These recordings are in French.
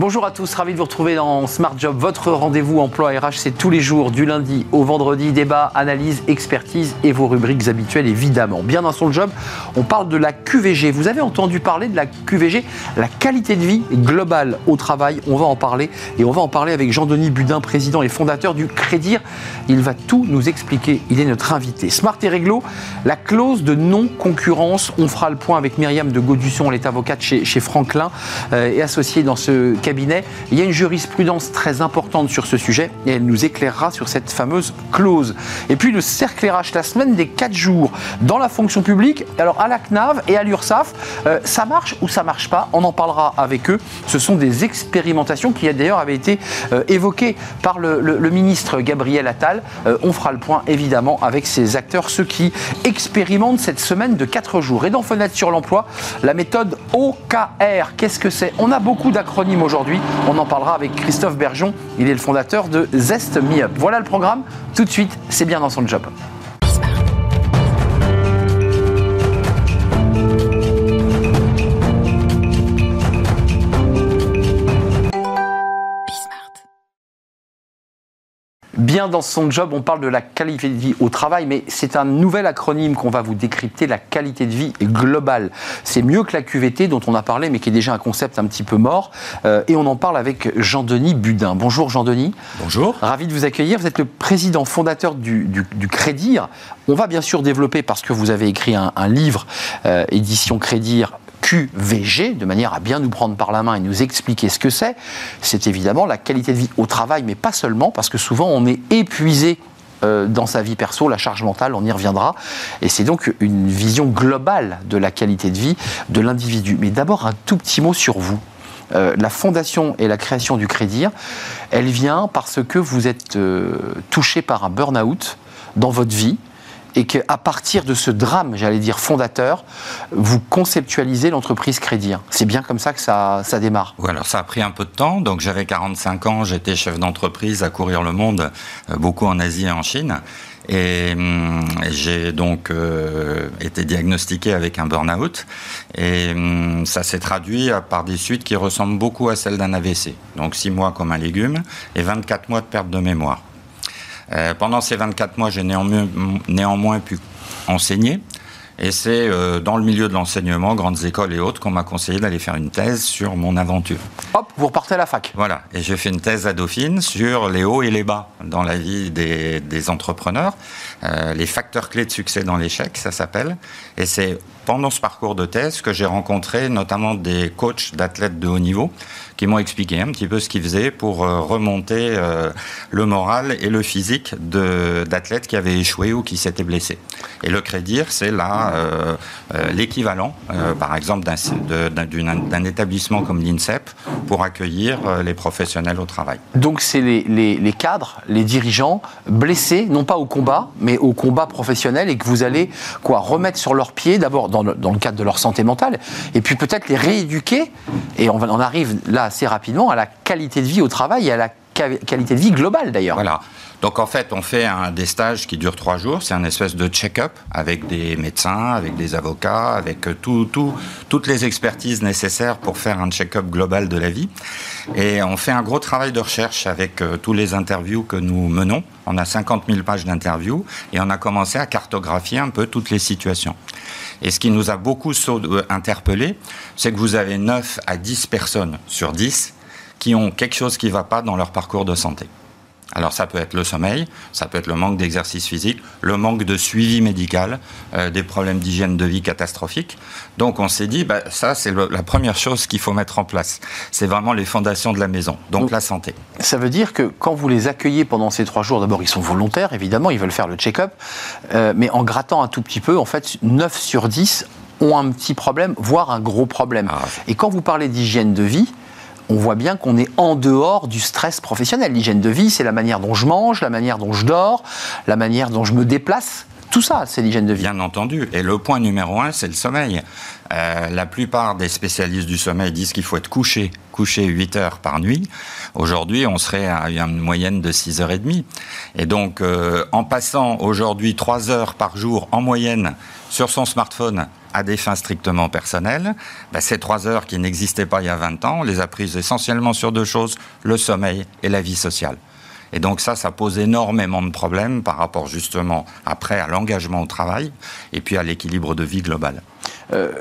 Bonjour à tous, ravi de vous retrouver dans Smart Job. Votre rendez-vous emploi RH, c'est tous les jours, du lundi au vendredi. Débat, analyse, expertise et vos rubriques habituelles, évidemment. Bien dans son job, on parle de la QVG. Vous avez entendu parler de la QVG, la qualité de vie globale au travail. On va en parler et on va en parler avec Jean-Denis Budin, président et fondateur du Crédir. Il va tout nous expliquer. Il est notre invité. Smart et Réglo, la clause de non-concurrence. On fera le point avec Myriam de Gaudusson, elle est avocate chez, Franklin euh, et associée dans ce Il y a une jurisprudence très importante sur ce sujet et elle nous éclairera sur cette fameuse clause. Et puis le cercle RH, la semaine des 4 jours dans la fonction publique. Alors à la CNAV et à l'URSSAF, euh, ça marche ou ça marche pas? On en parlera avec eux. Ce sont des expérimentations qui d'ailleurs avaient été euh, évoquées par le, le, ministre Gabriel Attal. Euh, on fera le point évidemment avec ces acteurs, ceux qui expérimentent cette semaine de 4 jours. Et dans Fenêtre sur l'emploi, la méthode OKR, qu'est-ce que c'est? On a beaucoup d'acronymes aujourd'hui on en parlera avec Christophe Bergeon. Il est le fondateur de Zest Me Up. Voilà le programme. Tout de suite, c'est bien dans son job. Bien dans son job, on parle de la qualité de vie au travail, mais c'est un nouvel acronyme qu'on va vous décrypter, la qualité de vie globale. C'est mieux que la QVT dont on a parlé, mais qui est déjà un concept un petit peu mort. Euh, et on en parle avec Jean-Denis Budin. Bonjour Jean-Denis. Bonjour. Ravi de vous accueillir. Vous êtes le président fondateur du, du, Crédir. On va bien sûr développer, parce que vous avez écrit un, livre, euh, édition Crédir, QVG, de manière à bien nous prendre par la main et nous expliquer ce que c'est, c'est évidemment la qualité de vie au travail, mais pas seulement, parce que souvent on est épuisé euh, dans sa vie perso, la charge mentale, on y reviendra. Et c'est donc une vision globale de la qualité de vie de l'individu. Mais d'abord, un tout petit mot sur vous. Euh, la fondation et la création du Crédit, elle vient parce que vous êtes euh, touché par un burn-out dans votre vie, et qu'à partir de ce drame, j'allais dire fondateur, vous conceptualisez l'entreprise Crédit. C'est bien comme ça que ça, ça démarre. Oui, ça a pris un peu de temps. Donc j'avais 45 ans, j'étais chef d'entreprise à courir le monde, euh, beaucoup en Asie et en Chine. Et hum, j'ai donc euh, été diagnostiqué avec un burn-out. Et hum, ça s'est traduit par des suites qui ressemblent beaucoup à celles d'un AVC. Donc 6 mois comme un légume et 24 mois de perte de mémoire. Euh, pendant ces 24 mois, j'ai néanmoins, néanmoins pu enseigner. Et c'est euh, dans le milieu de l'enseignement, grandes écoles et autres, qu'on m'a conseillé d'aller faire une thèse sur mon aventure. Hop, vous repartez à la fac. Voilà. Et j'ai fait une thèse à Dauphine sur les hauts et les bas dans la vie des, des entrepreneurs, euh, les facteurs clés de succès dans l'échec, ça s'appelle. Et c'est pendant ce parcours de thèse que j'ai rencontré notamment des coachs d'athlètes de haut niveau qui m'ont expliqué un petit peu ce qu'ils faisaient pour euh, remonter euh, le moral et le physique d'athlètes qui avaient échoué ou qui s'étaient blessés. Et le crédit, c'est là euh, l'équivalent, par exemple, d'un établissement comme l'INSEP pour accueillir les professionnels au travail. Donc c'est les, les, cadres, les dirigeants blessés, non pas au combat, mais au combat professionnel et que vous allez quoi remettre sur leurs pieds, d'abord dans, dans, le cadre de leur santé mentale, et puis peut-être les rééduquer. Et on, on arrive là assez rapidement à la qualité de vie au travail et à la qualité de vie globale d'ailleurs. Voilà. Donc en fait, on fait un, des stages qui durent trois jours. C'est un espèce de check-up avec des médecins, avec des avocats, avec euh, tout, tout, toutes les expertises nécessaires pour faire un check-up global de la vie. Et on fait un gros travail de recherche avec euh, tous les interviews que nous menons. On a 50 000 pages d'interviews et on a commencé à cartographier un peu toutes les situations. Et ce qui nous a beaucoup euh, interpellé, c'est que vous avez 9 à 10 personnes sur 10 qui ont quelque chose qui ne va pas dans leur parcours de santé. Alors ça peut être le sommeil, ça peut être le manque d'exercice physique, le manque de suivi médical, euh, des problèmes d'hygiène de vie catastrophiques. Donc on s'est dit, bah, ça c'est la première chose qu'il faut mettre en place. C'est vraiment les fondations de la maison, donc, la santé. Ça veut dire que quand vous les accueillez pendant ces trois jours, d'abord ils sont volontaires évidemment, ils veulent faire le check-up, euh, mais en grattant un tout petit peu, en fait 9 sur 10 ont un petit problème, voire un gros problème. Ah. Et quand vous parlez d'hygiène de vie, on voit bien qu'on est en dehors du stress professionnel. L'hygiène de vie, c'est la manière dont je mange, la manière dont je dors, la manière dont je me déplace tout ça, c'est l'hygiène de vie. Bien entendu. Et le point numéro un, c'est le sommeil. Euh, la plupart des spécialistes du sommeil disent qu'il faut être couché, couché 8 heures par nuit. Aujourd'hui, on serait à une moyenne de 6 heures et demie. Et donc, euh, en passant aujourd'hui 3 heures par jour en moyenne sur son smartphone à des fins strictement personnelles, bah, ces 3 heures qui n'existaient pas il y a 20 ans, on les a prises essentiellement sur deux choses, le sommeil et la vie sociale. Et donc ça, ça pose énormément de problèmes par rapport justement après à l'engagement au travail et puis à l'équilibre de vie global. Euh,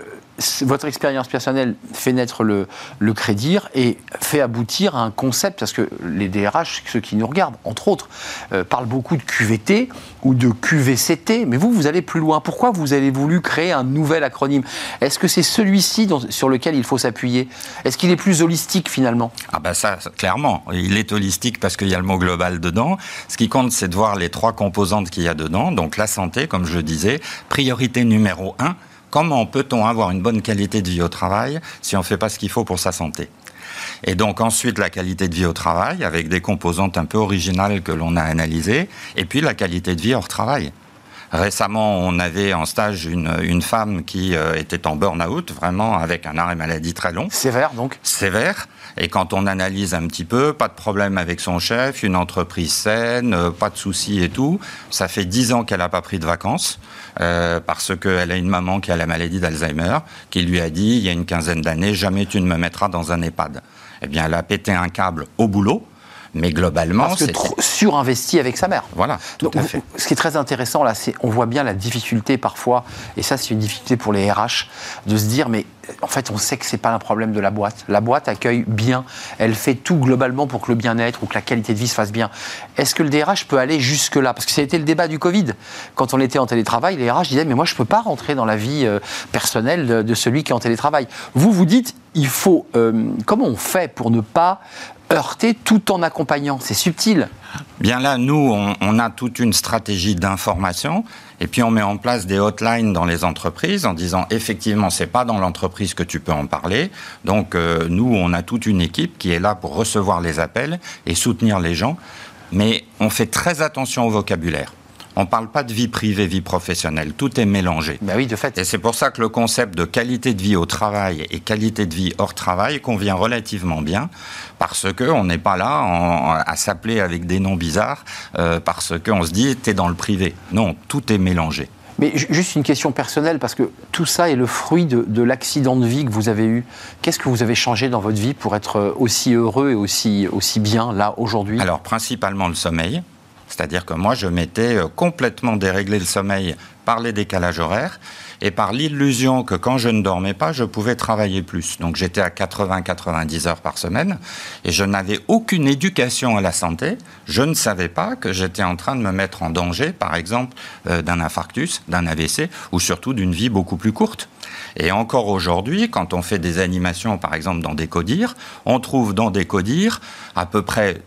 votre expérience personnelle fait naître le, le crédit et fait aboutir à un concept, parce que les DRH, ceux qui nous regardent, entre autres, euh, parlent beaucoup de QVT ou de QVCT, mais vous, vous allez plus loin. Pourquoi vous avez voulu créer un nouvel acronyme? Est-ce que c'est celui-ci sur lequel il faut s'appuyer? Est-ce qu'il est plus holistique finalement? Ah ben ça, clairement, il est holistique parce qu'il y a le mot global dedans. Ce qui compte, c'est de voir les trois composantes qu'il y a dedans. Donc la santé, comme je disais, priorité numéro un, Comment peut-on avoir une bonne qualité de vie au travail si on ne fait pas ce qu'il faut pour sa santé? Et donc ensuite la qualité de vie au travail avec des composantes un peu originales que l'on a analysées, et puis la qualité de vie hors travail. Récemment, on avait en stage une, femme qui euh, était en burn-out, vraiment avec un arrêt maladie très long. Sévère donc? Sévère. Et quand on analyse un petit peu, pas de problème avec son chef, une entreprise saine, euh, pas de soucis et tout. Ça fait dix ans qu'elle n'a pas pris de vacances euh, parce qu'elle a une maman qui a la maladie d'Alzheimer qui lui a dit il y a une quinzaine d'années jamais tu ne me mettras dans un EHPAD. Eh bien, elle a pété un câble au boulot mais globalement, c'est trop surinvesti avec sa mère. Voilà, tout à fait. Ce qui est très intéressant là, c'est on voit bien la difficulté parfois, et ça c'est une difficulté pour les RH, de se dire mais en fait on sait que c'est pas un problème de la boîte. La boîte accueille bien, elle fait tout globalement pour que le bien-être ou que la qualité de vie se fasse bien. Est-ce que le DRH peut aller jusque là Parce que ça a été le débat du Covid. Quand on était en télétravail, les RH disaient mais moi je peux pas rentrer dans la vie euh, personnelle de, celui qui est en télétravail. Vous vous dites il faut euh, comment on fait pour ne pas heurter tout en accompagnant. C'est subtil. Bien là, nous, on, a toute une stratégie d'information et puis on met en place des hotlines dans les entreprises en disant effectivement, c'est pas dans l'entreprise que tu peux en parler. Donc euh, nous, on a toute une équipe qui est là pour recevoir les appels et soutenir les gens. Mais on fait très attention au vocabulaire. On ne parle pas de vie privée, vie professionnelle. Tout est mélangé. Ben oui, de fait. Et c'est pour ça que le concept de qualité de vie au travail et qualité de vie hors travail convient relativement bien, parce qu'on n'est pas là à s'appeler avec des noms bizarres, euh, parce qu'on se dit, t'es dans le privé. Non, tout est mélangé. Mais juste une question personnelle, parce que tout ça est le fruit de, l'accident de vie que vous avez eu. Qu'est-ce que vous avez changé dans votre vie pour être aussi heureux et aussi, aussi bien là aujourd'hui? Alors, principalement le sommeil. C'est-à-dire que moi, je m'étais euh, complètement déréglé le sommeil par les décalages horaires et par l'illusion que quand je ne dormais pas, je pouvais travailler plus. Donc j'étais à 80-90 heures par semaine et je n'avais aucune éducation à la santé. Je ne savais pas que j'étais en train de me mettre en danger, par exemple, euh, d'un infarctus, d'un AVC ou surtout d'une vie beaucoup plus courte. Et encore aujourd'hui, quand on fait des animations, par exemple dans des codires, on trouve dans des codires à peu près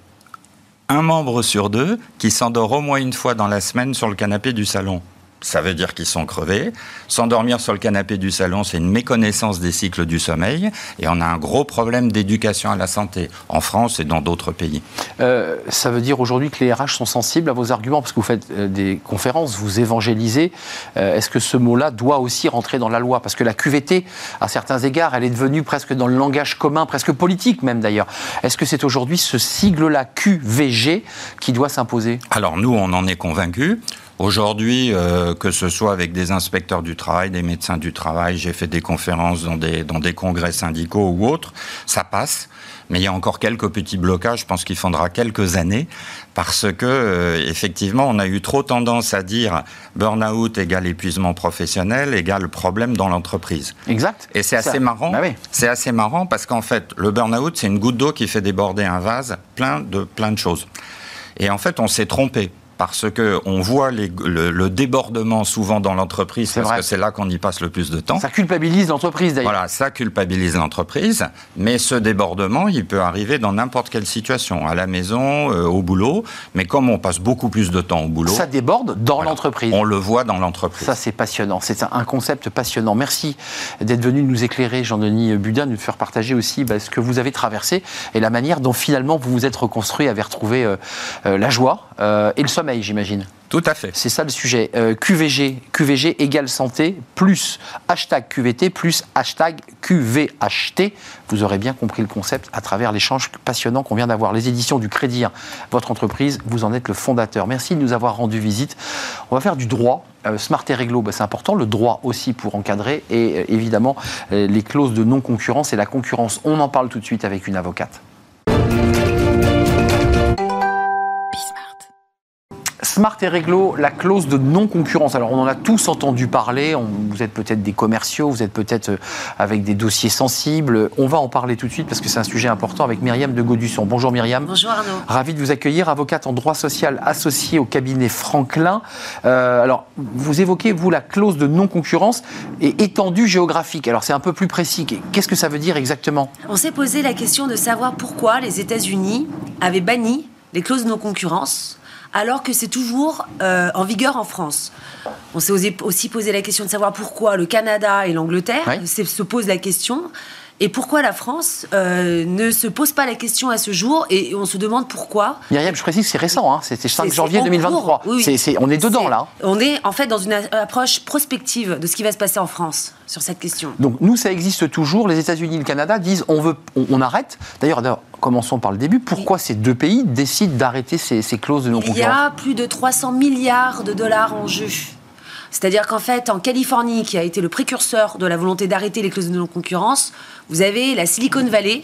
un membre sur deux qui s'endort au moins une fois dans la semaine sur le canapé du salon ça veut dire qu'ils sont crevés. S'endormir sur le canapé du salon, c'est une méconnaissance des cycles du sommeil. Et on a un gros problème d'éducation à la santé en France et dans d'autres pays. Euh, ça veut dire aujourd'hui que les RH sont sensibles à vos arguments parce que vous faites euh, des conférences, vous évangélisez. Euh, est-ce que ce mot-là doit aussi rentrer dans la loi? Parce que la QVT, à certains égards, elle est devenue presque dans le langage commun, presque politique même d'ailleurs. Est-ce que c'est aujourd'hui ce sigle-là QVG qui doit s'imposer? Alors nous, on en est convaincus. Aujourd'hui, euh, que ce soit avec des inspecteurs du travail, des médecins du travail, j'ai fait des conférences dans des, dans des congrès syndicaux ou autres, ça passe. Mais il y a encore quelques petits blocages, je pense qu'il faudra quelques années, parce que euh, effectivement, on a eu trop tendance à dire burn-out égale épuisement professionnel égale problème dans l'entreprise. Exact. Et c'est assez marrant. Bah c'est assez marrant parce qu'en fait, le burn-out, c'est une goutte d'eau qui fait déborder un vase plein de plein de choses. Et en fait, on s'est trompé parce que on voit le, débordement souvent dans l'entreprise, parce que c'est là qu'on y passe le plus de temps. Ça culpabilise l'entreprise d'ailleurs. Voilà, ça culpabilise l'entreprise, mais ce débordement, il peut arriver dans n'importe quelle situation, à la maison, euh, au boulot, mais comme on passe beaucoup plus de temps au boulot... Ça déborde dans l'entreprise. On le voit dans l'entreprise. Ça, c'est passionnant, c'est un concept passionnant. Merci d'être venu nous éclairer, Jean-Denis Budin, de nous faire partager aussi bah, ce que vous avez traversé et la manière dont finalement vous vous êtes reconstruit, avez retrouvé euh, euh, la joie et le sommeil j'imagine. Tout à fait. C'est ça le sujet. Euh, QVG, QVG égale santé, plus hashtag QVT, plus hashtag QVHT. Vous aurez bien compris le concept à travers l'échange passionnant qu'on vient d'avoir. Les éditions du Crédit, votre entreprise, vous en êtes le fondateur. Merci de nous avoir rendu visite. On va faire du droit. Euh, Smart et réglo, bah, c'est important. Le droit aussi pour encadrer. Et euh, évidemment, les clauses de non-concurrence et la concurrence. On en parle tout de suite avec une avocate. Smart et Réglo, la clause de non-concurrence. Alors, on en a tous entendu parler. On- vous êtes peut-être des commerciaux, vous êtes peut-être euh, avec des dossiers sensibles. On va en parler tout de suite parce que c'est un sujet important avec Myriam de Gaudusson. Bonjour Myriam. Bonjour Arnaud. Ravi de vous accueillir, avocate en droit social associée au cabinet Franklin. Euh, alors, vous évoquez, vous, la clause de non-concurrence et étendue géographique. Alors, c'est un peu plus précis. Qu'est-ce que ça veut dire exactement? On s'est posé la question de savoir pourquoi les États-Unis avaient banni les clauses de non-concurrence alors que c'est toujours euh, en vigueur en France. On s'est aussi posé la question de savoir pourquoi le Canada et l'Angleterre Oui. se posent la question et pourquoi la France euh, ne se pose pas la question à ce jour et on se demande pourquoi. Myriam, je précise que c'est récent, hein. c'était 5 C'est- janvier c'est en 2023. cours. Oui, oui. C'est- c'est- on est dedans là. On est en fait dans une approche prospective de ce qui va se passer en France sur cette question. Donc nous, ça existe toujours. Les États-Unis et le Canada disent on veut, on, on arrête. D'ailleurs, commençons par le début. Pourquoi ces deux pays décident d'arrêter ces, ces clauses de Il y non-concurrence a plus de 300 milliards de dollars en jeu. C'est-à-dire qu'en fait, en Californie, qui a été le précurseur de la volonté d'arrêter les clauses de non-concurrence, vous avez la Silicon Valley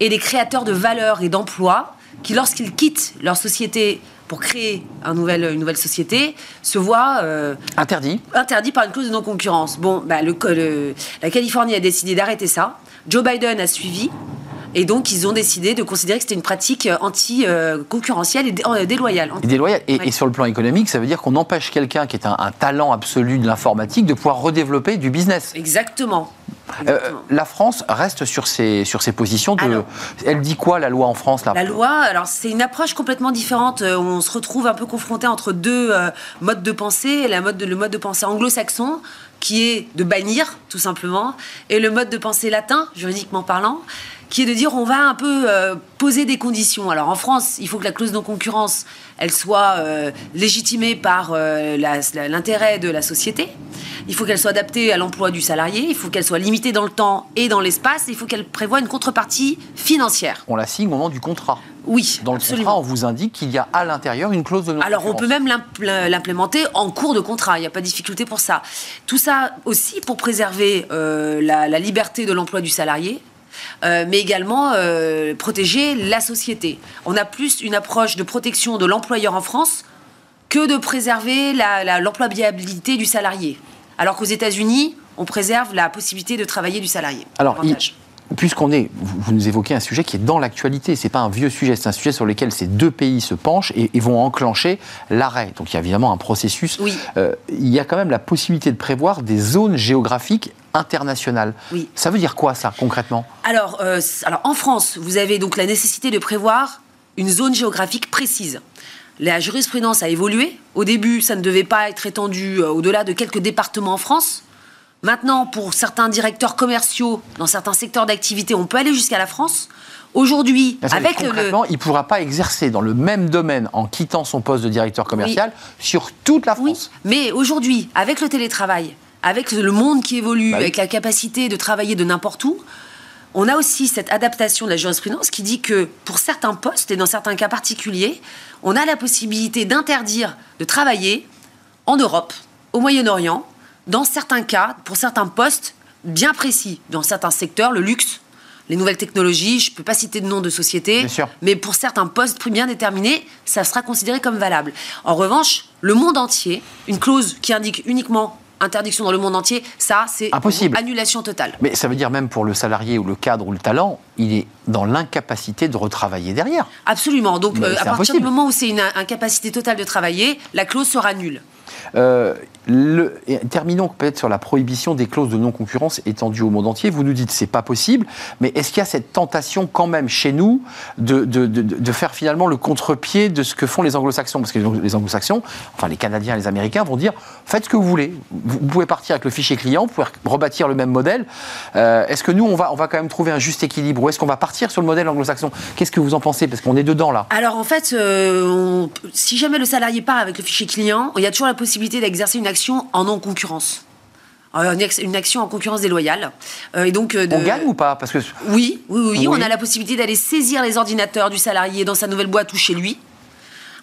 et des créateurs de valeur et d'emplois qui, lorsqu'ils quittent leur société pour créer un nouvel- une nouvelle société, se voient euh, Interdit. interdit par une clause de non-concurrence. Bon, bah, le, le- la Californie a décidé d'arrêter ça. Joe Biden a suivi. Et donc, ils ont décidé de considérer que c'était une pratique euh, anti-concurrentielle et euh, déloyale. Et déloyal. Et, Ouais. et sur le plan économique, ça veut dire qu'on empêche quelqu'un qui est un, un talent absolu de l'informatique de pouvoir redévelopper du business. Exactement. Euh, la France reste sur ses, sur ses positions. De, Alors. elle dit quoi la loi en France là? La loi, alors c'est une approche complètement différente. On se retrouve un peu confronté entre deux euh, modes de pensée. La mode de- le mode de pensée anglo-saxon, qui est de bannir, tout simplement, et le mode de pensée latin, juridiquement parlant, qui est de dire on va un peu euh, poser des conditions. Alors en France, il faut que la clause de non-concurrence, elle soit euh, légitimée par euh, l'intérêt de la société. Il faut qu'elle soit adaptée à l'emploi du salarié. Il faut qu'elle soit limitée dans le temps et dans l'espace. Il faut qu'elle prévoie une contrepartie financière. On la signe au moment du contrat. Oui, Dans le absolument. contrat, on vous indique qu'il y a à l'intérieur une clause de non-concurrence. Alors, on peut même l'impl- l'implémenter en cours de contrat, il n'y a pas de difficulté pour ça. Tout ça aussi pour préserver euh, la, la liberté de l'emploi du salarié. Euh, mais également euh, protéger la société. On a plus une approche de protection de l'employeur en France que de préserver l'employabilité du salarié. Alors qu'aux États-Unis, on préserve la possibilité de travailler du salarié. Alors, puisqu'on est, vous vous nous évoquez un sujet qui est dans l'actualité, c'est pas un vieux sujet, c'est un sujet sur lequel ces deux pays se penchent et, et vont enclencher l'arrêt. Donc il y a évidemment un processus. Oui. Euh, il y a quand même la possibilité de prévoir des zones géographiques internationales. Oui. Ça veut dire quoi ça concrètement? Alors, euh, alors, en France, vous avez donc la nécessité de prévoir une zone géographique précise. La jurisprudence a évolué. Au début, ça ne devait pas être étendu euh, au-delà de quelques départements en France. Maintenant, pour certains directeurs commerciaux, dans certains secteurs d'activité, on peut aller jusqu'à la France. Aujourd'hui, avec le, il ne pourra pas exercer dans le même domaine en quittant son poste de directeur commercial sur toute la Oui, France. mais aujourd'hui, avec le télétravail, avec le monde qui évolue, Bah oui. avec la capacité de travailler de n'importe où, on a aussi cette adaptation de la jurisprudence qui dit que pour certains postes et dans certains cas particuliers, on a la possibilité d'interdire de travailler en Europe, au Moyen-Orient, dans certains cas, pour certains postes bien précis, dans certains secteurs, le luxe, les nouvelles technologies, je ne peux pas citer de nom de société, mais pour certains postes bien déterminés, ça sera considéré comme valable. En revanche, le monde entier, une clause qui indique uniquement interdiction dans le monde entier, ça, c'est Impossible. annulation totale. Mais ça veut dire même pour le salarié ou le cadre ou le talent, il est dans l'incapacité de retravailler derrière. Absolument. Donc, euh, à partir impossible. du moment où c'est une incapacité totale de travailler, la clause sera nulle. Euh, Terminons peut-être sur la prohibition des clauses de non-concurrence étendues au monde entier. Vous nous dites c'est pas possible, mais est-ce qu'il y a cette tentation quand même chez nous de, de, de, faire finalement le contre-pied de ce que font les anglo-saxons? Parce que les anglo-saxons, enfin les Canadiens et les Américains vont dire faites ce que vous voulez. Vous, pouvez partir avec le fichier client, vous pouvez rebâtir le même modèle. Euh, est-ce que nous, on va, on va quand même trouver un juste équilibre ou est-ce qu'on va partir sur le modèle anglo-saxon? Qu'est-ce que vous en pensez? Parce qu'on est dedans là. Alors en fait, euh, si jamais le salarié part avec le fichier client, il y a toujours la possibilité d'exercer une action en non-concurrence. Une action en concurrence déloyale. Euh, et donc, on gagne ou pas? Parce que... oui, oui, oui, on a la possibilité d'aller saisir les ordinateurs du salarié dans sa nouvelle boîte ou chez lui,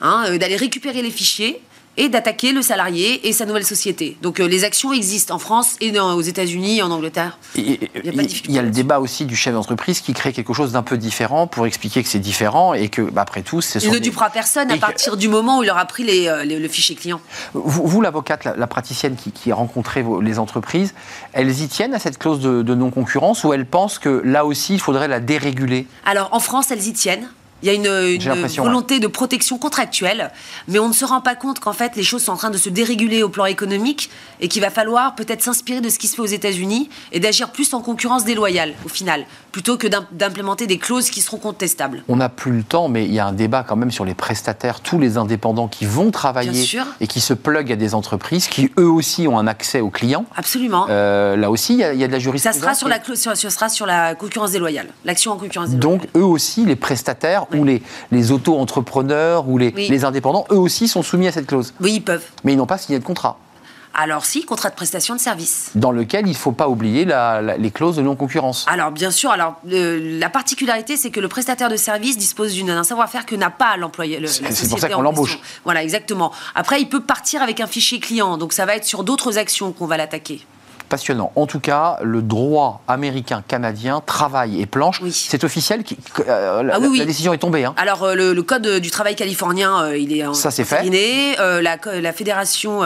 hein, d'aller récupérer les fichiers et d'attaquer le salarié et sa nouvelle société. Donc euh, les actions existent en France et aux États-Unis et en Angleterre. il, y a le débat aussi du chef d'entreprise qui crée quelque chose d'un peu différent pour expliquer que c'est différent et que, bah, après tout, c'est. Il ne dupera personne à partir du moment où il aura pris euh, le fichier client. Vous, l'avocate, la, praticienne qui, a rencontré les entreprises, elles y tiennent à cette clause de, de non-concurrence ou elles pensent que là aussi, il faudrait la déréguler? Alors en France, elles y tiennent. Il y a une, volonté de protection contractuelle, mais on ne se rend pas compte qu'en fait les choses sont en train de se déréguler au plan économique et qu'il va falloir peut-être s'inspirer de ce qui se fait aux États-Unis et d'agir plus en concurrence déloyale au final, plutôt que d'implémenter des clauses qui seront contestables. On n'a plus le temps, mais il y a un débat quand même sur les prestataires, tous les indépendants qui vont travailler et qui se pluguent à des entreprises qui eux aussi ont un accès aux clients. Absolument. Euh, là aussi, il y, a, de la jurisprudence. Ça sera sur la, sur, sera sur la concurrence déloyale, l'action en concurrence déloyale. Donc eux aussi, les prestataires ou les, les auto-entrepreneurs ou les, les indépendants, eux aussi sont soumis à cette clause. Oui, ils peuvent. Mais ils n'ont pas signé de contrat. Alors si, contrat de prestation de service. Dans lequel il ne faut pas oublier les clauses de non-concurrence. Alors bien sûr, alors la particularité c'est que le prestataire de service dispose d'un savoir-faire que n'a pas l'employé. C'est pour ça qu'on l'embauche. Voilà, exactement. Après, il peut partir avec un fichier client, donc ça va être sur d'autres actions qu'on va l'attaquer passionnant. En tout cas, le droit américain, canadien, travail et planche, c'est officiel. Qui, euh, la, ah la, décision est tombée. Hein. Alors, euh, le, code du travail californien, euh, il est Ça, c'est fait. La, la, Fédération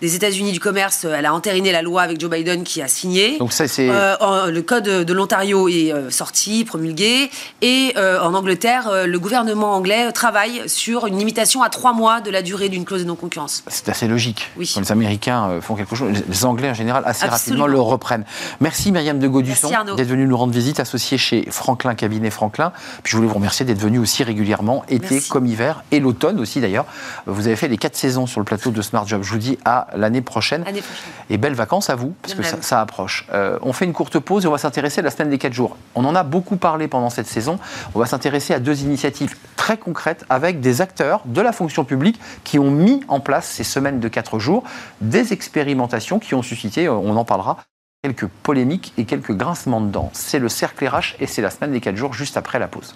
des États-Unis du commerce, elle a entériné la loi avec Joe Biden qui a signé. Donc, ça, c'est. le code de l'Ontario est sorti, promulgué. Et en Angleterre, le gouvernement anglais travaille sur une limitation à trois mois de la durée d'une clause de non-concurrence. C'est assez logique. Oui. Quand les Américains font quelque chose, les Anglais en général assez le reprennent. Merci Myriam de Gaudusson d'être venue nous rendre visite, associée chez Franklin, cabinet Franklin. Puis je voulais vous remercier d'être venu aussi régulièrement, été comme hiver, et l'automne aussi d'ailleurs. Vous avez fait les quatre saisons sur le plateau de Smart Job. Je vous dis à l'année prochaine. Et belles vacances à vous, parce que ça, approche. Euh, on fait une courte pause et on va s'intéresser à la semaine des quatre jours. On en a beaucoup parlé pendant cette saison. On va s'intéresser à deux initiatives très concrètes avec des acteurs de la fonction publique qui ont mis en place ces semaines de quatre jours, des expérimentations qui ont suscité, on en quelques polémiques et quelques grincements de dents. C'est le cercle RH et c'est la semaine des 4 jours juste après la pause.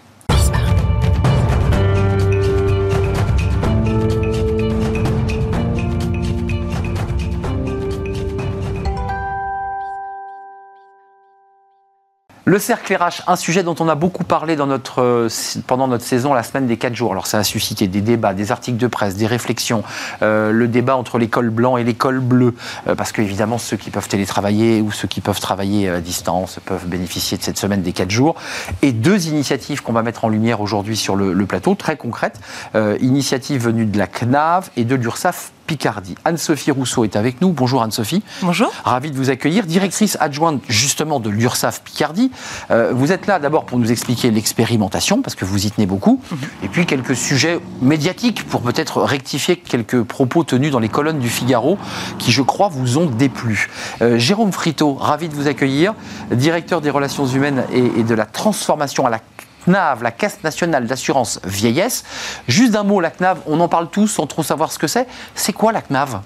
Le cercle RH, un sujet dont on a beaucoup parlé euh, pendant notre saison, la semaine des 4 jours. Alors ça a suscité des débats, des articles de presse, des réflexions, euh, le débat entre l'école blanc et l'école bleue, euh, parce qu'évidemment ceux qui peuvent télétravailler ou ceux qui peuvent travailler à distance peuvent bénéficier de cette semaine des 4 jours. Et deux initiatives qu'on va mettre en lumière aujourd'hui sur le, plateau, très concrètes. initiative venue de la CNAV et de l'URSSAF Picardie. Anne-Sophie Rousseau est avec nous. Bonjour Anne-Sophie. Bonjour. Ravi de vous accueillir. Directrice adjointe justement de l'URSAF Picardie. Euh, vous êtes là d'abord pour nous expliquer l'expérimentation, parce que vous y tenez beaucoup, mhm. et puis quelques sujets médiatiques pour peut-être rectifier quelques propos tenus dans les colonnes du Figaro qui, je crois, vous ont déplu. Euh, Jérôme Frito, ravi de vous accueillir, directeur des relations humaines et, et de la transformation à la CNAV, la Caisse nationale d'assurance vieillesse. Juste d'un mot, la CNAV, on en parle tous sans trop savoir ce que c'est. C'est quoi la CNAV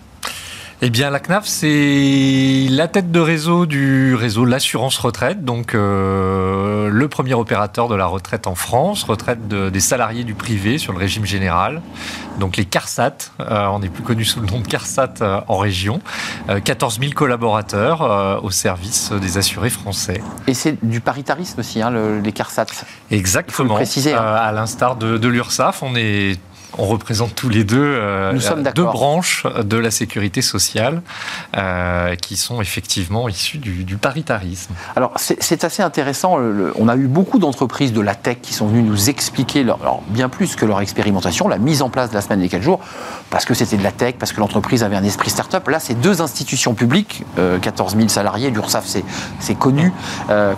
eh bien, la CNAF, c'est la tête de réseau du réseau L'Assurance Retraite, donc euh, le premier opérateur de la retraite en France, retraite des salariés du privé sur le régime général, donc les CARSAT, euh, on est plus connu sous le nom de CARSAT euh, en région, 14 000 collaborateurs au service des assurés français. Et c'est du paritarisme aussi, hein, les CARSAT Exactement. préciser. Hein. à l'instar de, de l'URSSAF, on est on représente tous les deux euh, deux branches de la sécurité sociale euh, qui sont effectivement issues du, paritarisme. Alors c'est assez intéressant. on a eu beaucoup d'entreprises de la tech qui sont venues nous expliquer, leur, alors, bien plus que leur expérimentation, la mise en place de la semaine des 4 jours parce que c'était de la tech, parce que l'entreprise avait un esprit start-up. Là, c'est deux institutions publiques, 14 000 salariés. L'URSSAF, c'est connu.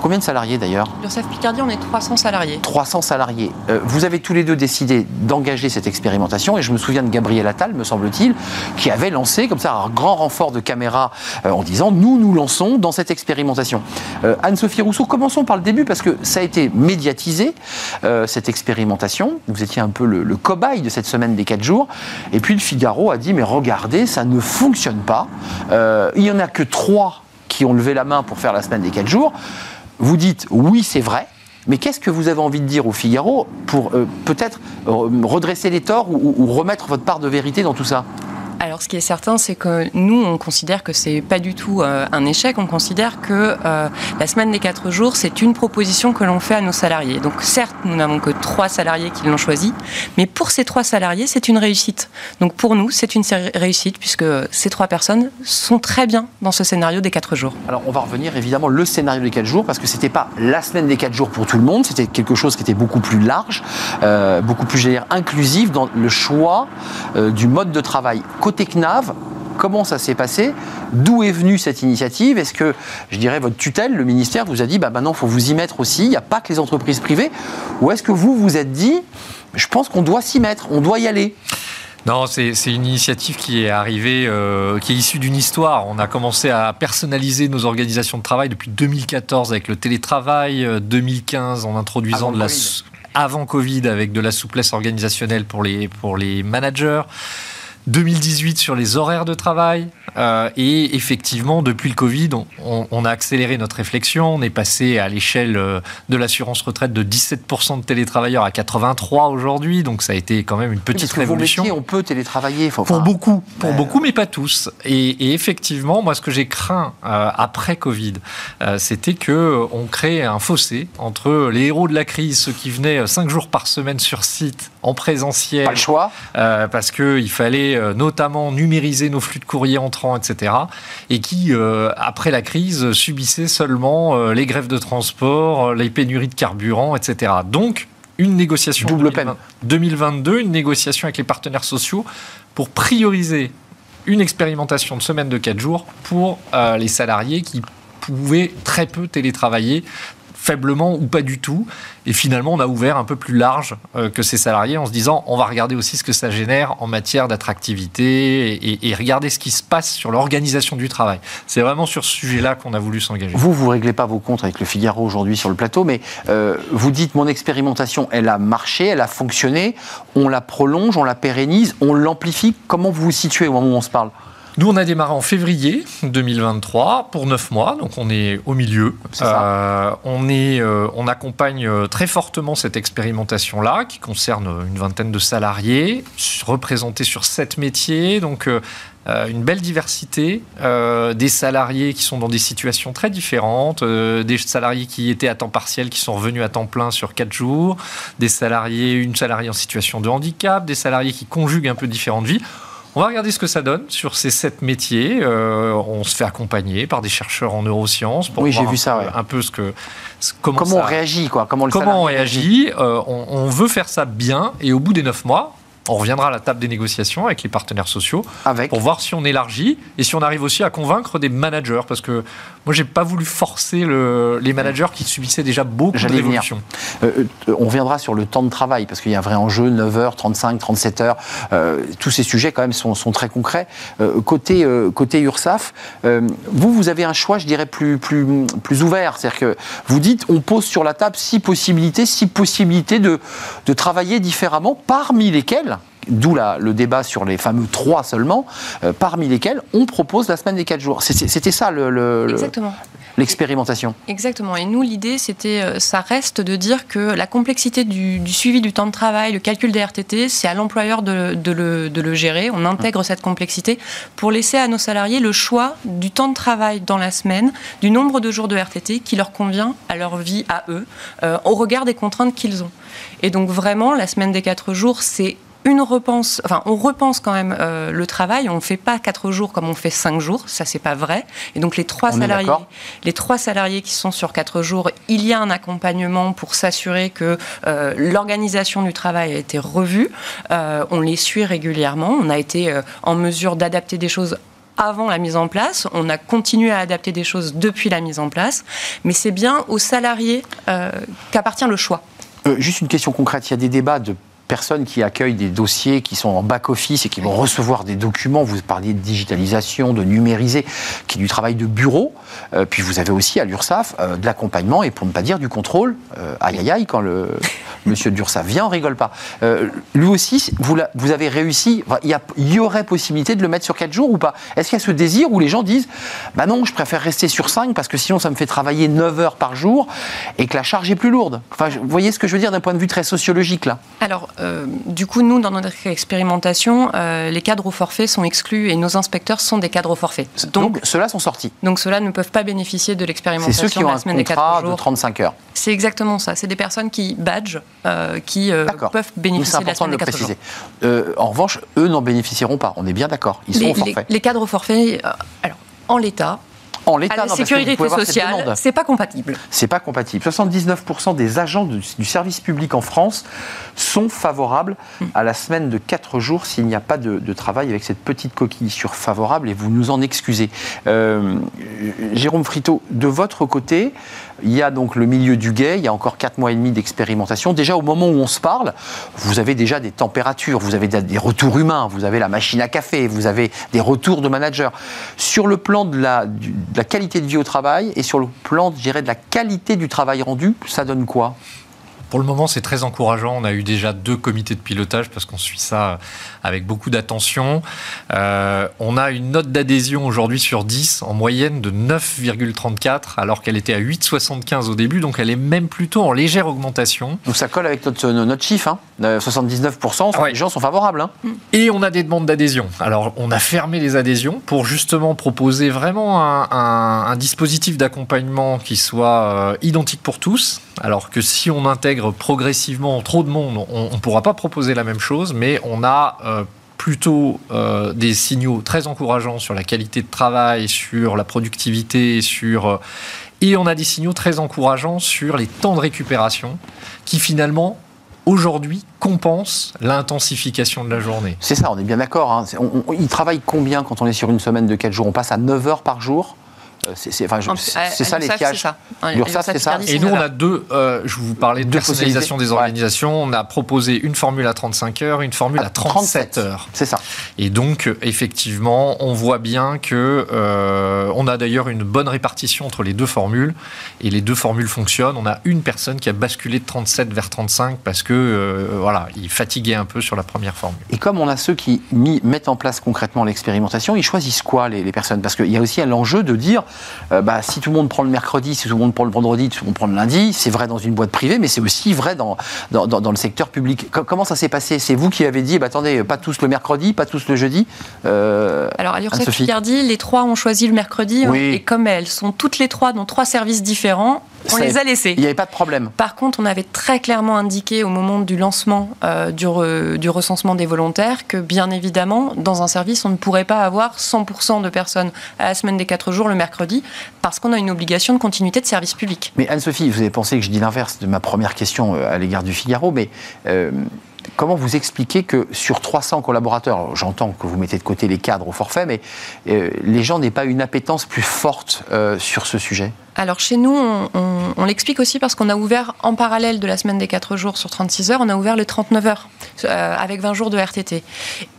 combien de salariés d'ailleurs? L'URSSAF Picardie, on est 300 salariés. 300 salariés. vous avez tous les deux décidé d'engager cette expérimentation, et je me souviens de Gabriel Attal, me semble-t-il, qui avait lancé comme ça un grand renfort de caméra en disant nous nous lançons dans cette expérimentation. Anne-Sophie Rousseau, commençons par le début parce que ça a été médiatisé cette expérimentation. Vous étiez un peu le, le cobaye de cette semaine des 4 jours. Et puis Figaro a dit mais regardez, ça ne fonctionne pas. Euh, il n'y en a que 3 qui ont levé la main pour faire la semaine des 4 jours. Vous dites oui, c'est vrai. Mais qu'est-ce que vous avez envie de dire au Figaro pour euh, peut-être euh, redresser les torts ou remettre votre part de vérité dans tout ça? Alors, ce qui est certain, c'est que nous, on considère que c'est pas du tout euh, un échec. On considère que euh, la semaine des quatre jours, c'est une proposition que l'on fait à nos salariés. Donc, certes, nous n'avons que trois salariés qui l'ont choisi, mais pour ces trois salariés, c'est une réussite. Donc, pour nous, c'est une réussite puisque ces trois personnes sont très bien dans ce scénario des quatre jours. Alors, on va revenir évidemment le scénario des quatre jours parce que c'était pas la semaine des quatre jours pour tout le monde. C'était quelque chose qui était beaucoup plus large, euh, beaucoup plus, inclusif dans le choix du mode de travail côté CNAV, comment ça s'est passé D'où est venue cette initiative Est-ce que, je dirais, votre tutelle, le ministère, vous a dit, bah maintenant, il faut vous y mettre aussi, il n'y a pas que les entreprises privées Ou est-ce que vous vous êtes dit, je pense qu'on doit s'y mettre, on doit y aller? Non, c'est une initiative qui est arrivée, euh, qui est issue d'une histoire. On a commencé à personnaliser nos organisations de travail depuis 2014 avec le télétravail, 2015 euh, en introduisant de la avant Covid avec de la souplesse organisationnelle pour les pour les managers. 2018 sur les horaires de travail. Euh, et effectivement, depuis le Covid, on, a accéléré notre réflexion. On est passé à l'échelle euh, de l'assurance retraite de 17% de télétravailleurs à 83 aujourd'hui. Donc ça a été quand même une petite oui, révolution. on peut télétravailler. Faut pour beaucoup, pour beaucoup, mais pas tous. Et, effectivement, moi, ce que j'ai craint euh, après Covid, c'était que on crée un fossé entre les héros de la crise, ceux qui venaient 5 jours par semaine sur site en présentiel. Pas le choix. parce qu'il fallait euh, notamment numériser nos flux de courrier entrants, etc. Et qui, euh, après la crise, subissaient seulement euh, les grèves de transport, les pénuries de carburant, etc. Donc, une négociation Double 2022, une négociation avec les partenaires sociaux pour prioriser une expérimentation de semaine de 4 jours pour les salariés qui pouvaient très peu télétravailler faiblement ou pas du tout. Et finalement, on a ouvert un peu plus large euh, que ces salariés en se disant on va regarder aussi ce que ça génère en matière d'attractivité et, regarder ce qui se passe sur l'organisation du travail. C'est vraiment sur ce sujet-là qu'on a voulu s'engager. Vous, vous réglez pas vos comptes avec le Figaro aujourd'hui sur le plateau, mais euh, vous dites mon expérimentation, elle a marché, elle a fonctionné, on la prolonge, on la pérennise, on l'amplifie. Comment vous vous situez au moment où on se parle? Nous, on a démarré en février 2023 pour 9 mois, donc on est au milieu. Euh, on, est, euh, on accompagne euh, très fortement cette expérimentation-là, qui concerne une vingtaine de salariés, représentés sur 7 métiers, donc une belle diversité, des salariés qui sont dans des situations très différentes, des salariés qui étaient à temps partiel, qui sont revenus à temps plein sur 4 jours, des salariés, une salariée en situation de handicap, des salariés qui conjuguent un peu différentes vies. On va regarder ce que ça donne sur ces sept métiers. Euh, on se fait accompagner par des chercheurs en neurosciences pour oui, voir vu un, ça, peu, un, peu ce que comment, comment on réagit quoi comment, le comment on réagit. Euh, on, on, veut faire ça bien et au bout des neuf mois, on reviendra à la table des négociations avec les partenaires sociaux pour voir si on élargit et si on arrive aussi à convaincre des managers. Parce que moi, j'ai pas voulu forcer les managers qui subissaient déjà beaucoup de révolutions. Euh, euh, on reviendra sur le temps de travail parce qu'il y a un vrai enjeu 9h, 35, 37 heures. Euh, tous ces sujets, quand même, sont, très concrets. côté, côté URSAF, vous, vous avez un choix, je dirais, plus, plus, plus ouvert. C'est-à-dire que vous dites, on pose sur la table six possibilités, six possibilités de, de travailler différemment, parmi lesquelles d'où le débat sur les fameux trois seulement, euh, parmi lesquels on propose la semaine des quatre jours. C'était ça l'expérimentation. Exactement. Et nous, l'idée, c'était, euh, ça reste de dire que la complexité du, suivi du temps de travail, le calcul des RTT, c'est à l'employeur de, le, gérer. On intègre cette complexité pour laisser à nos salariés le choix du temps de travail dans la semaine, du nombre de jours de RTT qui leur convient à leur vie, à eux, euh, au regard des contraintes qu'ils ont. Et donc vraiment, la semaine des quatre jours, c'est une repense, enfin, on repense quand même euh, le travail. On ne fait pas quatre jours comme on fait cinq jours. Ça, c'est pas vrai. Et donc, les trois salariés, les trois salariés qui sont sur quatre jours, il y a un accompagnement pour s'assurer que euh, l'organisation du travail a été revue. Euh, on les suit régulièrement. On a été en mesure d'adapter des choses avant la mise en place. On a continué à adapter des choses depuis la mise en place. Mais c'est bien aux salariés qu'appartient le choix. juste une question concrète. Il y a des débats de personnes qui accueillent des dossiers qui sont en back-office et qui vont recevoir des documents. Vous parliez de digitalisation, de numériser, qui est du travail de bureau. Euh, puis vous avez aussi à l'URSSAF euh, de l'accompagnement et pour ne pas dire du contrôle. Euh, aïe aïe aïe, quand le monsieur d'URSSAF vient, on rigole pas. lui aussi, vous, vous avez réussi. Il y, aurait possibilité de le mettre sur 4 jours ou pas? Est-ce qu'il y a ce désir où les gens disent Bah non, je préfère rester sur 5 parce que sinon ça me fait travailler 9 heures par jour et que la charge est plus lourde enfin, Vous voyez ce que je veux dire d'un point de vue très sociologique là? Alors, euh, du coup, nous, dans notre expérimentation, euh, les cadres au forfait sont exclus et nos inspecteurs sont des cadres au forfait. Donc, ceux-là sont sortis. Donc ceux-là ne peuvent pas bénéficier de l'expérimentation C'est ceux qui ont la semaine un contrat de 35 heures. C'est exactement ça. C'est des personnes qui badge, euh, qui peuvent bénéficier de la semaine de le préciser. en revanche, eux n'en bénéficieront pas. On est bien d'accord. Ils sont au forfait. Les, les cadres au forfait, alors en l'état, en l'état. la sécurité sociale, c'est pas compatible. C'est pas compatible. 79% des agents du, service public en France sont favorables à la semaine de 4 jours s'il n'y a pas de, travail avec cette petite coquille sur favorable et vous nous en excusez. Euh, Jérôme Frito, de votre côté, il y a donc le milieu du gay, il y a encore 4 mois et demi d'expérimentation. Déjà au moment où on se parle, vous avez déjà des températures, vous avez des retours humains, vous avez la machine à café, vous avez des retours de managers. Sur le plan de la, de la qualité de vie au travail et sur le plan, je dirais, de la qualité du travail rendu, ça donne quoi? Pour le moment, c'est très encourageant. On a eu déjà deux comités de pilotage parce qu'on suit ça avec beaucoup d'attention. Euh, on a une note d'adhésion aujourd'hui sur 10 en moyenne de 9,34 alors qu'elle était à 8,75 au début. Donc elle est même plutôt en légère augmentation. Donc ça colle avec notre, notre chiffre. Hein. 79%, euh, les gens sont favorables. Hein. Et on a des demandes d'adhésion. Alors on a fermé les adhésions pour justement proposer vraiment un, dispositif d'accompagnement qui soit euh, identique pour tous. Alors que si on intègre progressivement trop de monde, on ne pourra pas proposer la même chose, mais on a euh, plutôt euh, des signaux très encourageants sur la qualité de travail, sur la productivité, sur... Euh, et on a des signaux très encourageants sur les temps de récupération qui finalement aujourd'hui compensent l'intensification de la journée. C'est ça, on est bien d'accord. Hein. il travaille combien quand on est sur une semaine de 4 jours? On passe à 9 heures par jour? Euh, c'est ça les TH. L'URSSAF, c'est ça. Et nous, on a deux, euh, je vous parlais de personnalisation des organisations. On a proposé une formule à 35 heures, une formule à, 37, heures. C'est ça. Et donc, effectivement, on voit bien que euh, on a d'ailleurs une bonne répartition entre les deux formules. Et les deux formules fonctionnent. On a une personne qui a basculé de 37 vers 35 parce que, voilà, il fatiguait un peu sur la première formule. Et comme on a ceux qui mettent en place concrètement l'expérimentation, ils choisissent quoi, les, les personnes? Parce qu'il y a aussi l'enjeu de dire euh, bah, si tout le monde prend le mercredi, si tout le monde prend le vendredi, tout le monde prend le lundi, c'est vrai dans une boîte privée, mais c'est aussi vrai dans, dans, le secteur public. comment ça s'est passé? C'est vous qui avez dit, bah, attendez, pas tous le mercredi, pas tous le jeudi euh, Alors à l'URSSAF Picardie, les trois ont choisi le mercredi, et comme elles sont toutes les trois dans trois services différents, on les a laissés. Il n'y avait pas de problème. Par contre, on avait très clairement indiqué au moment du lancement euh, du, du, recensement des volontaires que, bien évidemment, dans un service, on ne pourrait pas avoir 100% de personnes à la semaine des 4 jours le mercredi, parce qu'on a une obligation de continuité de service public. Mais Anne-Sophie, vous avez pensé que je dis l'inverse de ma première question euh, à l'égard du Figaro, mais euh, comment vous expliquez que sur 300 collaborateurs, j'entends que vous mettez de côté les cadres au forfait, mais euh, les gens n'aient pas une appétence plus forte sur ce sujet? Alors chez nous, on, l'explique aussi parce qu'on a ouvert en parallèle de la semaine des 4 jours sur 36 heures, on a ouvert les 39 heures avec 20 jours de RTT.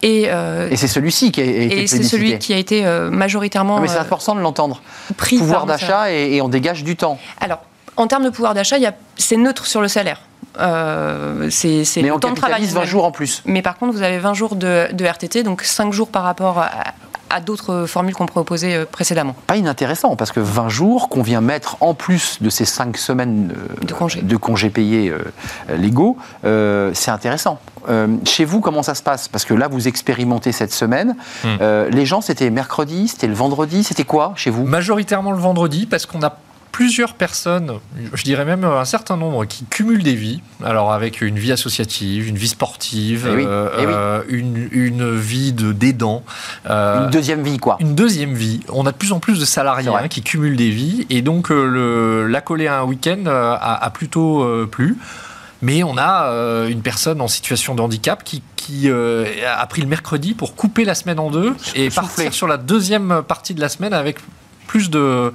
Et, et c'est celui-ci qui a été Et c'est celui qui a été majoritairement... mais c'est important de l'entendre. Pouvoir d'achat et, on dégage du temps. Alors, en termes de pouvoir d'achat, c'est neutre sur le salaire. Euh, c'est le on temps de travail. 20 jours en plus. Mais par contre, vous avez 20 jours de, RTT, donc 5 jours par rapport à, d'autres formules qu'on proposait euh, précédemment. Pas inintéressant, parce que 20 jours qu'on vient mettre en plus de ces 5 semaines de, congés. de congés payés euh, légaux, c'est intéressant. chez vous, comment ça se passe? Parce que là, vous expérimentez cette semaine. Hmm. les gens, c'était mercredi, c'était le vendredi, c'était quoi chez vous? Majoritairement le vendredi, parce qu'on a plusieurs personnes, je dirais même un certain nombre, qui cumulent des vies. Alors avec une vie associative, une vie sportive, Eh oui, euh, eh oui. euh, une, une vie de d'aidant. euh, Une deuxième vie, quoi. une deuxième vie. On a de plus en plus de salariés hein, qui cumulent des vies. Et donc, euh, le, l'accoler à un week-end euh, a, a plutôt euh, plu. Mais on a euh, une personne en situation de handicap qui, qui euh, a pris le mercredi pour couper la semaine en deux et Souffler. partir sur la deuxième partie de la semaine avec plus de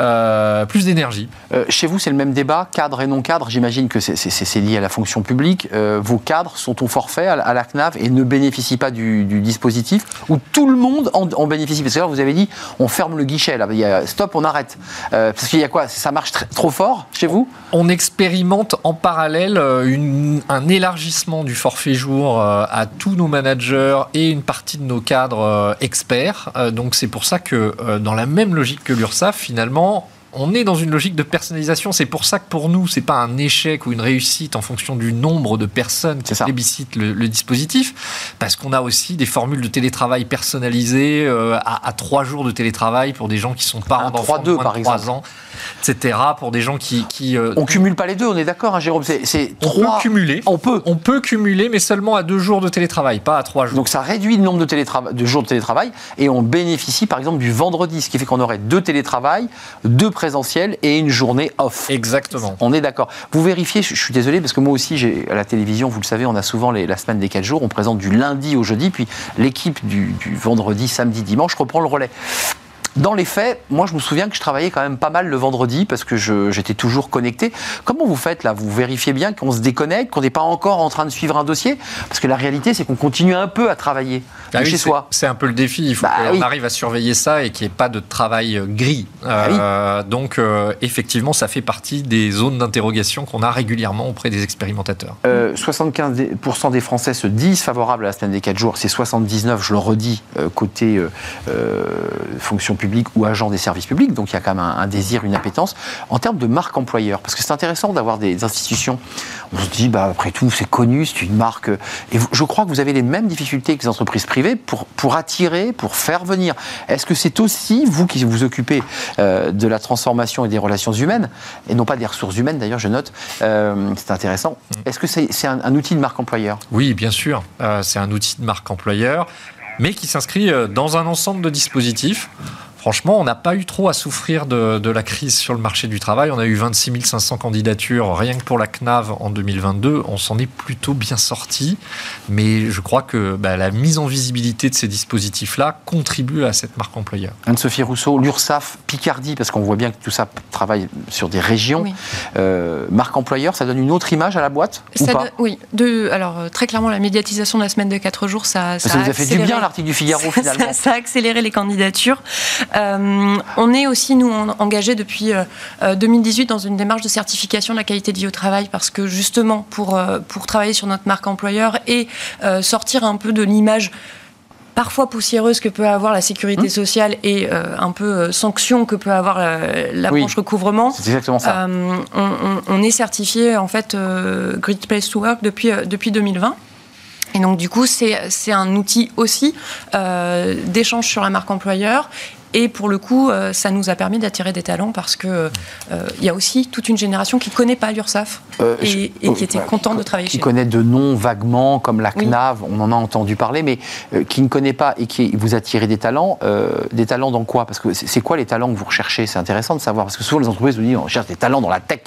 euh, plus d'énergie. Euh, chez vous, c'est le même débat, cadre et non cadre. J'imagine que c'est- lié à la fonction publique. Euh, vos cadres sont au forfait à, la- à la CNAV et ne bénéficient pas du, du dispositif où tout le monde en, en bénéficie. Parce que là, vous avez dit, on ferme le guichet. Là, il y a, stop, on arrête. Parce qu'il y a quoi? Ça marche très- trop fort chez vous? On expérimente en parallèle une- un élargissement du forfait jour à tous nos managers et une partie de nos cadres experts. Donc c'est pour ça que dans la même logique que l'URSSAF, finalement, vraiment on est dans une logique de personnalisation. C'est pour ça que pour nous, c'est pas un échec ou une réussite en fonction du nombre de personnes qui plébiscitent le, le dispositif, parce qu'on a aussi des formules de télétravail personnalisées euh, à, à trois jours de télétravail pour des gens qui sont parents d'enfants 3-2, de moins par de exemple. ans, etc. Pour des gens qui, qui euh, On cumule pas les deux, on est d'accord, hein, Jérôme C'est trois. peut cumuler. On peut. On peut cumuler, mais seulement à deux jours de télétravail, pas à trois jours. Donc ça réduit le nombre de, télétrava- de jours de télétravail et on bénéficie par exemple du vendredi, ce qui fait qu'on aurait deux télétravail, deux présentiels et une journée off. Exactement. On est d'accord. Vous vérifiez, je, je suis désolé parce que moi aussi, j'ai à la télévision, vous le savez, on a souvent les- la semaine des 4 jours, on présente du lundi au jeudi, puis l'équipe du, du vendredi, samedi, dimanche reprend le relais. Dans les faits, moi je me souviens que je travaillais quand même pas mal le vendredi parce que j'étais toujours connecté. Comment vous faites là? Vous vérifiez bien qu'on se déconnecte, qu'on n'est pas encore en train de suivre un dossier? Parce que la réalité c'est qu'on continue un peu à travailler de Ah oui, chez soi. C'est un peu le défi. Il faut Bah qu'on oui. arrive à surveiller ça et qu'il n'y ait pas de travail euh, gris. Bah Euh, Donc, euh, effectivement, ça fait partie des zones d'interrogation qu'on a régulièrement auprès des expérimentateurs. Euh, 75% des Français se disent favorables à la semaine des 4 jours. C'est 79, je le redis, côté fonction publique ou agent des services publics. Donc il y a quand même un, un désir, une appétence. En termes de marque employeur, parce que c'est intéressant d'avoir des institutions, on se dit, bah, après tout, c'est connu, c'est une marque. euh, Et je crois que vous avez les mêmes difficultés que les entreprises privées pour, pour attirer, pour faire venir. Est-ce que c'est aussi, vous qui vous occupez euh, de la transformation et des relations humaines, et non pas des ressources humaines d'ailleurs, je note, euh, c'est intéressant. Est-ce que c'est un, un outil de marque employeur? Oui, bien sûr. Euh, c'est un outil de marque employeur, mais qui s'inscrit dans un ensemble de dispositifs. Franchement, on n'a pas eu trop à souffrir de, de la crise sur le marché du travail. On a eu 26 500 candidatures rien que pour la CNAV en 2022. On s'en est plutôt bien sorti. Mais je crois que bah, la mise en visibilité de ces dispositifs-là contribue à cette marque employeur. Anne-Sophie Rousseau, l'URSSAF, Picardie, parce qu'on voit bien que tout ça travaille sur des régions. Oui. Euh, marque employeur, ça donne une autre image à la boîte ou pas oui, de, alors euh, très clairement, la médiatisation de la semaine de 4 jours, ça, Ça, ça vous a fait du accéléré- bien l'article du Figaro ça, finalement. ça a accéléré les candidatures. Euh, on est aussi, nous, en- engagés depuis euh, euh, 2018 dans une démarche de certification de la qualité de vie au travail parce que justement, pour, euh, pour travailler sur notre marque employeur et euh, sortir un peu de l'image parfois poussiéreuse que peut avoir la sécurité sociale et euh, un peu euh, sanction que peut avoir la, la Oui. branche recouvrement. C'est exactement ça. Euh, on, on- on est certifié en fait euh, Great Place to Work depuis, euh, depuis 2020. Et donc du coup, c'est c'est un outil aussi euh, d'échange sur la marque employeur. Et pour le coup, euh, ça nous a permis d'attirer des talents parce que euh, il y a aussi toute une génération qui ne connaît pas l'URSSAF Euh, et, je- et qui était voilà, contente qui de travailler qui chez nous. connaît de noms vaguement, comme la Oui. CNAV, on en a entendu parler, mais euh, qui ne connaît pas et qui vous attirez des talents, euh, des talents dans quoi? Parce que c'est quoi les talents que vous recherchez? C'est intéressant de savoir, parce que souvent les entreprises vous disent on cherche des talents dans la tech,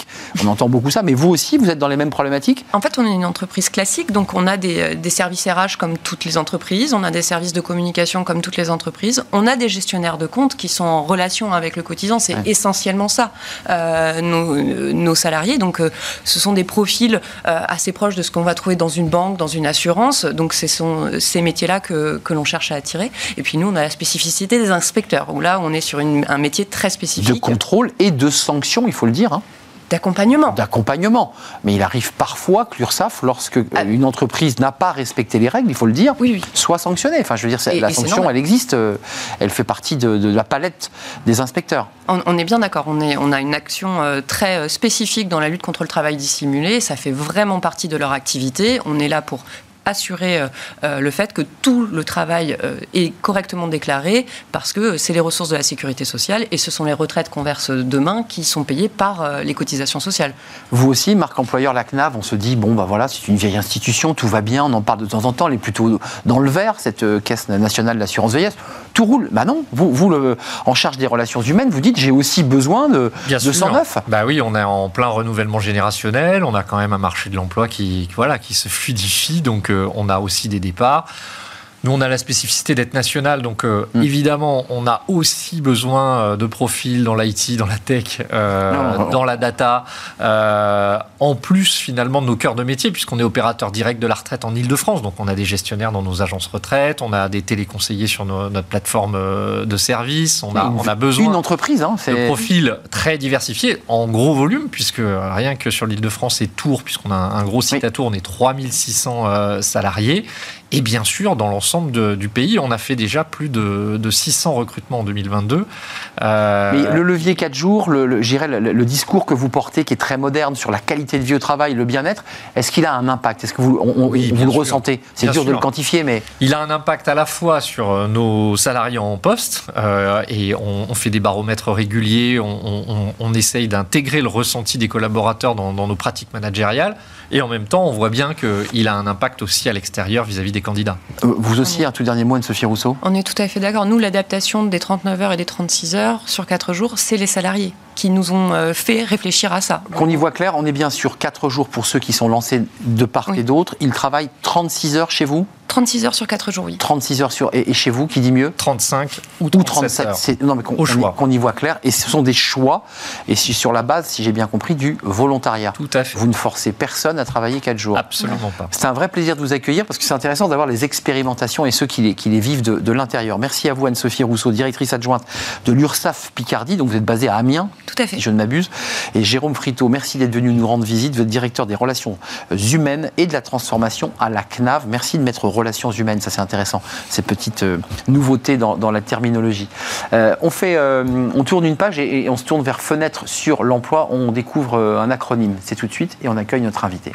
on entend beaucoup ça, mais vous aussi, vous êtes dans les mêmes problématiques? En fait, on est une entreprise classique, donc on a des, des services RH comme toutes les entreprises, on a des services de communication comme toutes les entreprises, on a des gestionnaires de qui sont en relation avec le cotisant, c'est Ouais. essentiellement ça, euh, nos, nos salariés. Donc, euh, ce sont des profils euh, assez proches de ce qu'on va trouver dans une banque, dans une assurance. Donc, ce sont ces métiers-là que, que l'on cherche à attirer. Et puis, nous, on a la spécificité des inspecteurs, où là, on est sur une- un métier très de spécifique contrôle et de sanction, il faut le dire. hein. D'accompagnement. d'accompagnement. Mais il arrive parfois que l'URSSAF, lorsque Ah. une entreprise n'a pas respecté les règles, il faut le dire, Oui, oui. soit sanctionnée. Enfin, je veux dire, Et- la et sanction, elle existe, euh, elle fait partie de, de la palette des inspecteurs. On, on est bien d'accord, on, est- on a une action euh, très euh, spécifique dans la lutte contre le travail dissimulé, ça fait vraiment partie de leur activité, on est là pour assurer le fait que tout le travail est correctement déclaré parce que c'est les ressources de la sécurité sociale et ce sont les retraites qu'on verse demain qui sont payées par les cotisations sociales. Vous aussi, marque employeur, la CNAV, on se dit, bon, bah voilà, c'est une vieille institution, tout va bien, on en parle de temps en temps, elle est plutôt dans le vert, cette caisse nationale d'assurance vieillesse. Tout roule. Bah non, vous, vous le, en charge des relations humaines, vous dites, j'ai aussi besoin de, de 109. Bah oui, on est en plein renouvellement générationnel, on a quand même un marché de l'emploi qui, voilà, qui se fluidifie, donc euh, on a aussi des départs. Nous, on a la spécificité d'être national, donc euh, mm. évidemment, on a aussi besoin euh, de profils dans l'IT, dans la tech, euh, dans la data, en plus finalement de nos cœurs de métier, puisqu'on est opérateur direct de la retraite en Ile-de-France. Donc, on a des gestionnaires dans nos agences retraite, on a des téléconseillers sur notre plateforme de services, on a, on a besoin une entreprise, hein, de profils très diversifiés, en gros volume, puisque rien que sur l'Île-de-France et Tours, puisqu'on a un gros site à Tours, on est 3600 salariés. Et bien sûr, dans l'ensemble du pays, on a fait déjà plus de, 600 recrutements en 2022. Euh, Mais le levier 4 jours, le, le, le, discours que vous portez, qui est très moderne sur la qualité de vie au travail, le bien-être, est-ce qu'il a un impact? Est-ce que vous, vous le ressentez? C'est dur de le quantifier, mais... Il a un impact à la fois sur euh, nos salariés en poste, euh, et on, fait des baromètres réguliers, on, on essaye d'intégrer le ressenti des collaborateurs dans, dans nos pratiques managériales. Et en même temps, on voit bien qu'il a un impact aussi à l'extérieur vis-à-vis des candidats. Euh, vous aussi, un tout dernier mot, Anne-Sophie Rousseau? On est tout à fait d'accord. Nous, l'adaptation des 39 heures et des 36 heures sur 4 jours, c'est les salariés qui nous ont euh, fait réfléchir à ça. Qu'on y voit clair, on est bien sur 4 jours pour ceux qui sont lancés de part et d'autre. Ils travaillent 36 heures chez vous? 36 heures sur 4 jours, oui. 36 heures sur. Et, chez vous, qui dit mieux 35 ou 37 heures. Non, mais qu'on y voit clair. Et ce sont des choix, et sur la base, si j'ai bien compris, du volontariat. Tout à fait. Vous ne forcez personne à travailler 4 jours. Absolument pas. C'est un vrai plaisir de vous accueillir parce que c'est intéressant d'avoir les expérimentations et ceux qui les, qui les vivent de, de l'intérieur. Merci à vous, Anne-Sophie Rousseau, directrice adjointe de l'URSAF Picardie. Donc vous êtes basée à Amiens. Tout à fait. Si je ne m'abuse. Et Jérôme Frito, merci d'être venu nous rendre visite. Vous êtes directeur des relations humaines et de la transformation à la CNAV. Merci de mettre relations humaines. Ça, intéressant, ces petites euh, nouveautés dans, la terminologie. Euh, on, fait, euh, on tourne une page et, et, on se tourne vers fenêtre sur l'emploi. On découvre un acronyme. C'est tout de suite et on accueille notre invité.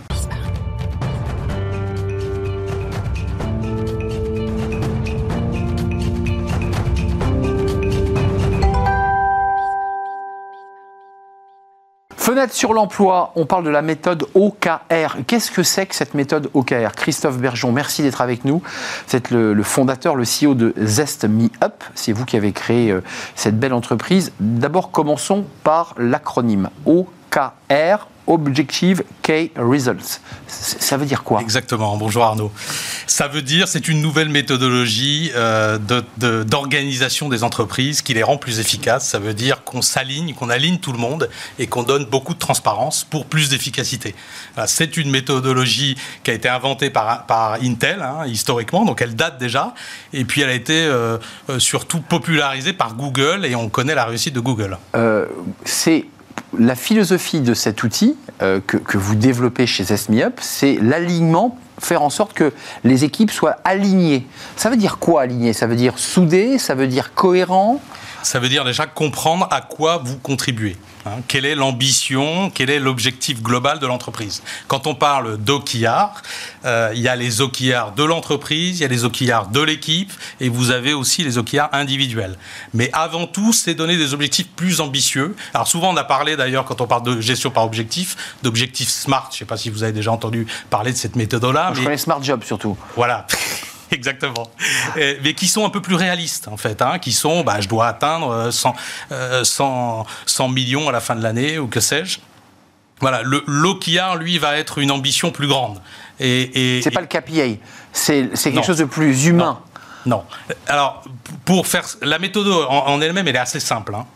Fenêtre sur l'emploi, on parle de la méthode OKR. Qu'est-ce que c'est que cette méthode OKR Christophe Bergeon, merci d'être avec nous. Vous êtes le, fondateur, le CEO de Zest Me Up. C'est vous qui avez créé euh, cette belle entreprise. D'abord, commençons par l'acronyme OKR. Objective Key Results. Ça veut dire quoi? Exactement. Bonjour Arnaud. Ça veut dire c'est une nouvelle méthodologie euh, d'organisation des entreprises qui les rend plus efficaces. Ça veut dire qu'on s'aligne, qu'on aligne tout le monde et qu'on donne beaucoup de transparence pour plus d'efficacité. C'est une méthodologie qui a été inventée par, par Intel hein, historiquement, donc elle date déjà. Et puis elle a été euh, euh, surtout popularisée par Google et on connaît la réussite de Google. c'est la philosophie de cet outil euh, que, vous développez chez SMEUp, c'est l'alignement, faire en sorte que les équipes soient alignées. Ça veut dire quoi aligner Ça veut dire soudé Ça veut dire cohérent Ça veut dire déjà comprendre à quoi vous contribuez. Hein, quelle est l'ambition, quel est l'objectif global de l'entreprise Quand on parle d'OKR, euh, il y a les OKR de l'entreprise, il y a les OKR de l'équipe, et vous avez aussi les OKR individuels. Mais avant tout, c'est donner des objectifs plus ambitieux. Alors souvent, on a parlé d'ailleurs, quand on parle de gestion par objectif, d'objectifs SMART. Je ne sais pas si vous avez déjà entendu parler de cette méthode-là. Je mais... connais Smart Job surtout. Voilà. Exactement. mais qui sont un peu plus réalistes, en fait, hein, qui sont, bah, je dois atteindre 100, euh, 100, euh, millions à la fin de l'année, ou que sais-je. Voilà, l'OKR, lui, va être une ambition plus grande. Et, et c'est pas le KPI, c'est quelque chose de plus humain. Non. Alors, pour faire la méthode en, elle-même, elle est assez simple. Hein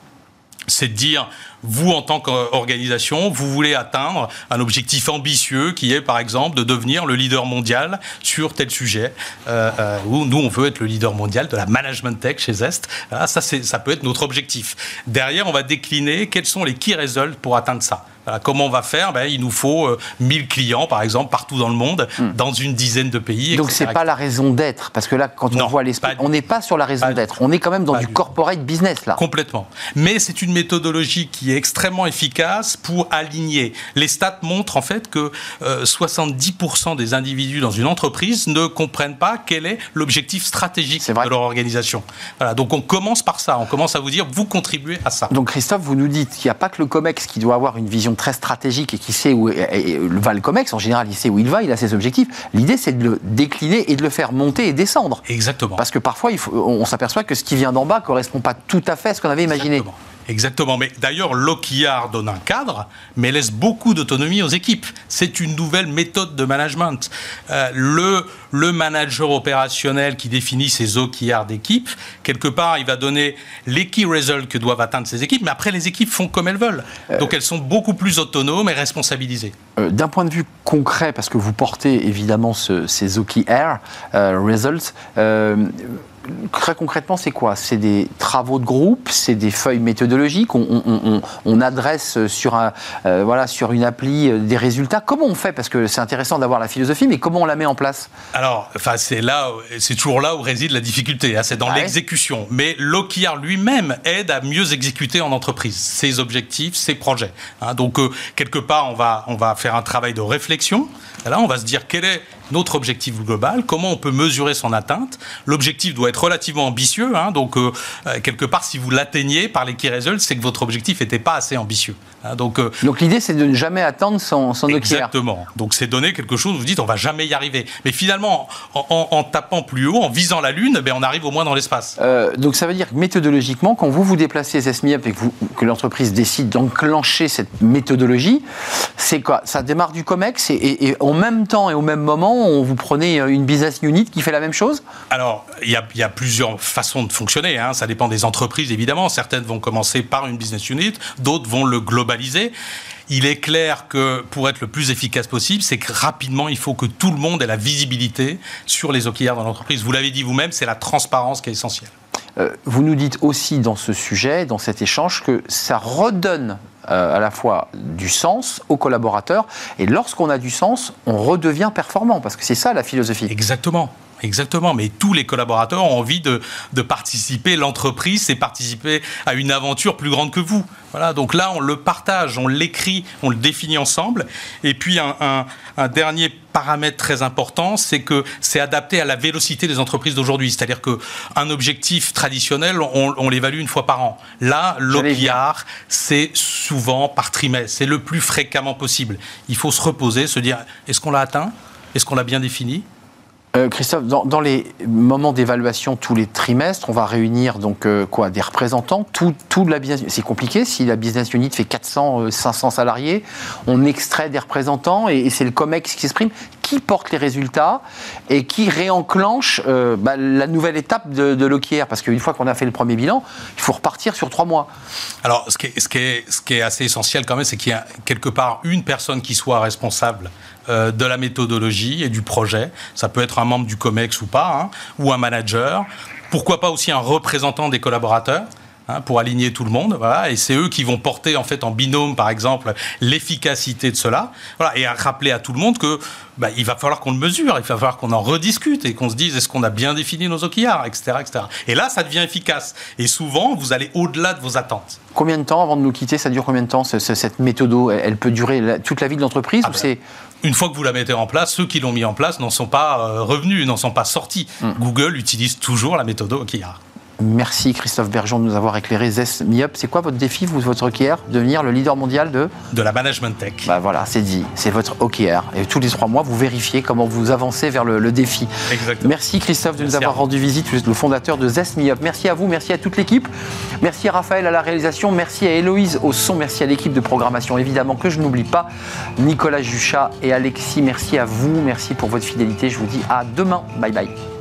c'est de dire, vous en tant qu'organisation, vous voulez atteindre un objectif ambitieux qui est par exemple de devenir le leader mondial sur tel sujet, euh, euh nous on veut être le leader mondial de la management tech chez Zest. ça, ça peut être notre objectif. Derrière, on va décliner quels sont les key results pour atteindre ça. Voilà, comment on va faire? Ben, Il nous faut euh, 1000 clients, par exemple, partout dans le monde, dans une dizaine de pays. Donc c'est pas la raison d'être, parce que là, quand on Non, voit l'esprit, on n'est pas sur la raison d'être. On est quand même dans du du- corporate business là. Complètement. Mais c'est une méthodologie qui est extrêmement efficace pour aligner. Les stats montrent en fait que euh, 70% des individus dans une entreprise ne comprennent pas quel est l'objectif stratégique de leur organisation. Voilà, donc on commence par ça. On commence à vous dire, vous contribuez à ça. Donc Christophe, vous nous dites qu'il n'y a pas que le COMEX qui doit avoir une vision très stratégique et qui sait où va le COMEX. En général, il sait où il va, il a ses objectifs. L'idée, c'est de le décliner et de le faire monter et descendre. Exactement. Parce que parfois, il faut- on s'aperçoit que ce qui vient d'en bas correspond pas tout à fait à ce qu'on avait imaginé. Exactement. Exactement. Mais d'ailleurs, l'OKR donne un cadre, mais laisse beaucoup d'autonomie aux équipes. C'est une nouvelle méthode de management. Euh, le, le manager opérationnel qui définit ses OKR d'équipe, quelque part, il va donner les key results que doivent atteindre ses équipes, mais après, les équipes font comme elles veulent. Donc, elles sont beaucoup plus autonomes et responsabilisées. Euh, D'un point de vue concret, parce que vous portez évidemment ce- ces euh, results, euh, très concrètement, c'est quoi? C'est des travaux de groupe, c'est des feuilles méthodologiques, on, on- on- on adresse sur, un, euh, voilà, sur une appli euh, des résultats. Comment on fait? Parce que c'est intéressant d'avoir la philosophie, mais comment on la met en place? Alors, enfin, c'est là, c'est toujours là où réside la difficulté. hein, c'est dans Ah ouais l'exécution. Mais l'OKR lui-même aide à mieux exécuter en entreprise ses objectifs, ses projets. hein. donc, euh, quelque part, on va, on va faire un travail de réflexion. Là, on va se dire quel est notre objectif global, comment on peut mesurer son atteinte. L'objectif doit être relativement ambitieux. hein. donc, euh, euh, quelque part, si vous l'atteignez par les key results, c'est que votre objectif n'était pas assez ambitieux. Hein. donc, euh, Donc l'idée, c'est de ne jamais attendre son, son. Exactement. Donc c'est donner quelque chose, vous dites on va jamais y arriver. Mais finalement, en, en- en tapant plus haut, en visant la Lune, ben, on arrive au moins dans l'espace. Euh, donc ça veut dire que méthodologiquement, quand vous vous déplacez SMIUP et que, vous- que l'entreprise décide d'enclencher cette méthodologie, c'est quoi? Ça démarre du COMEX et, et- et en même temps et au même moment, on vous prenez une business unit qui fait la même chose? Alors, il y a, il y a plusieurs façons de fonctionner. hein. Ça dépend des entreprises, évidemment. Certaines vont commencer par une business unit, d'autres vont le globaliser. Il est clair que pour être le plus efficace possible, c'est que rapidement, il faut que tout le monde ait la visibilité sur les OKR dans l'entreprise. Vous l'avez dit vous-même, c'est la transparence qui est essentielle. Euh, Vous nous dites aussi dans ce sujet, dans cet échange, que ça redonne euh, à la fois du sens aux collaborateurs et lorsqu'on a du sens, on redevient performant parce que c'est ça la philosophie. Exactement. Exactement, mais tous les collaborateurs ont envie de, de participer. L'entreprise, c'est participer à une aventure plus grande que vous. Voilà, donc là, on le partage, on l'écrit, on le définit ensemble. Et puis, un, un- un dernier paramètre très important, c'est que c'est adapté à la vélocité des entreprises d'aujourd'hui. C'est-à-dire qu'un objectif traditionnel, on, on l'évalue une fois par an. Là, l'OKR, c'est souvent par trimestre. C'est le plus fréquemment possible. Il faut se reposer, se dire, est-ce qu'on l'a atteint? Est-ce qu'on l'a bien défini? Euh, Christophe, dans, les moments d'évaluation tous les trimestres, on va réunir donc euh, quoi des représentants, tout, tout la business. C'est compliqué si la business unit fait 400, euh, 500 salariés, on extrait des représentants et, et c'est le Comex qui s'exprime. Qui porte les résultats et qui réenclenche euh, bah, la nouvelle étape de, de Parce qu'une fois qu'on a fait le premier bilan, il faut repartir sur trois mois. Alors, ce qui est assez essentiel quand même, c'est qu'il y a quelque part une personne qui soit responsable euh, de la méthodologie et du projet. Ça peut être un membre du COMEX ou pas, hein, ou un manager. Pourquoi pas aussi un représentant des collaborateurs hein, pour aligner tout le monde, voilà, et c'est eux qui vont porter en fait en binôme, par exemple, l'efficacité de cela, voilà, et à rappeler à tout le monde que bah, il va falloir qu'on le mesure, il va falloir qu'on en rediscute et qu'on se dise est-ce qu'on a bien défini nos OKR, etc., etc. Et là, ça devient efficace. Et souvent, vous allez au-delà de vos attentes. Combien de temps avant de nous quitter Ça dure combien de temps ce- ce- cette méthodo Elle peut durer toute la vie de l'entreprise Ah ou ben, c'est Une fois que vous la mettez en place, ceux qui l'ont mis en place n'en sont pas euh, revenus, n'en sont pas sortis. Google utilise toujours la méthode OKR. Merci Christophe Bergeon de nous avoir éclairé. Zes MiUp, c'est quoi votre défi, vous, votre OKR Devenir le leader mondial de De la management tech. Bah voilà, c'est dit, c'est votre OKR. Et tous les trois mois, vous vérifiez comment vous avancez vers le, le défi. Exactement. Merci Christophe de Merci nous avoir rendu visite. Vous êtes le fondateur de Zest MeUp. Merci à vous, merci à toute l'équipe. Merci à Raphaël à la réalisation, merci à Héloïse au son, merci à l'équipe de programmation évidemment que je n'oublie pas. Nicolas Juchat et Alexis, merci à vous, merci pour votre fidélité. Je vous dis à demain. Bye bye.